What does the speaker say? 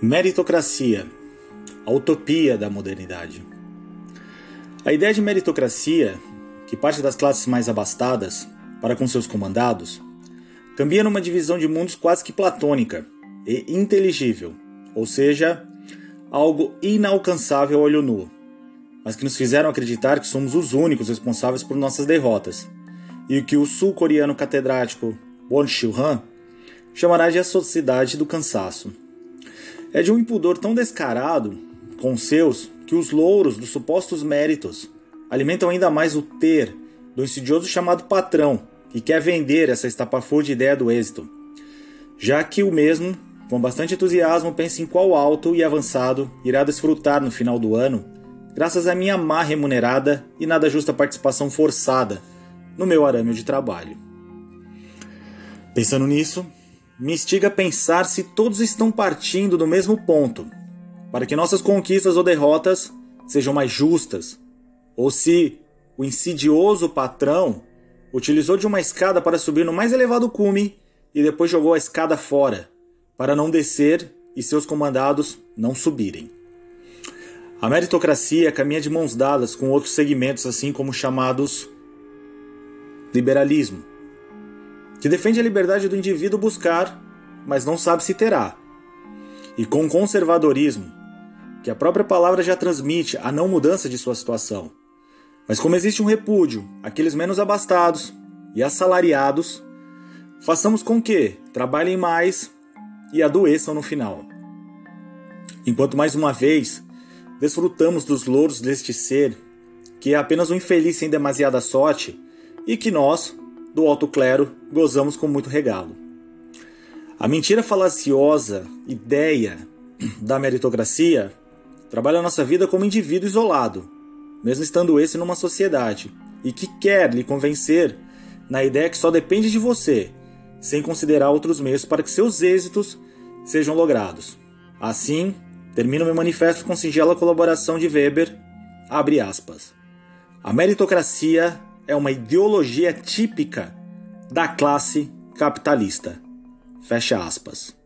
Meritocracia, a utopia da modernidade. A ideia de meritocracia, que parte das classes mais abastadas para com seus comandados, cambia numa divisão de mundos quase que platônica e inteligível, ou seja, algo inalcançável a olho nu, mas que nos fizeram acreditar que somos os únicos responsáveis por nossas derrotas, e que o sul-coreano catedrático Won Shu-han chamará de a sociedade do cansaço. É de um impudor tão descarado com os seus que os louros dos supostos méritos alimentam ainda mais o ter do insidioso chamado patrão, que quer vender essa estapafúrdia ideia do êxito, já que o mesmo, com bastante entusiasmo, pensa em qual alto e avançado irá desfrutar no final do ano, graças à minha má remunerada e nada justa participação forçada no meu arame de trabalho. Pensando nisso, me instiga a pensar se todos estão partindo do mesmo ponto, para que nossas conquistas ou derrotas sejam mais justas, ou se o insidioso patrão utilizou de uma escada para subir no mais elevado cume e depois jogou a escada fora, para não descer e seus comandados não subirem. A meritocracia caminha de mãos dadas com outros segmentos, assim como chamados liberalismo que defende a liberdade do indivíduo buscar, mas não sabe se terá. E com conservadorismo, que a própria palavra já transmite a não mudança de sua situação. Mas como existe um repúdio àqueles menos abastados e assalariados, façamos com que trabalhem mais e adoeçam no final. Enquanto mais uma vez desfrutamos dos louros deste ser, que é apenas um infeliz sem demasiada sorte, e que nós, do alto clero gozamos com muito regalo. A mentira falaciosa ideia da meritocracia trabalha a nossa vida como indivíduo isolado, mesmo estando esse numa sociedade, e que quer lhe convencer na ideia que só depende de você, sem considerar outros meios para que seus êxitos sejam logrados. Assim, termino meu manifesto com singela colaboração de Weber, abre aspas. A meritocracia é uma ideologia típica da classe capitalista. Fecha aspas.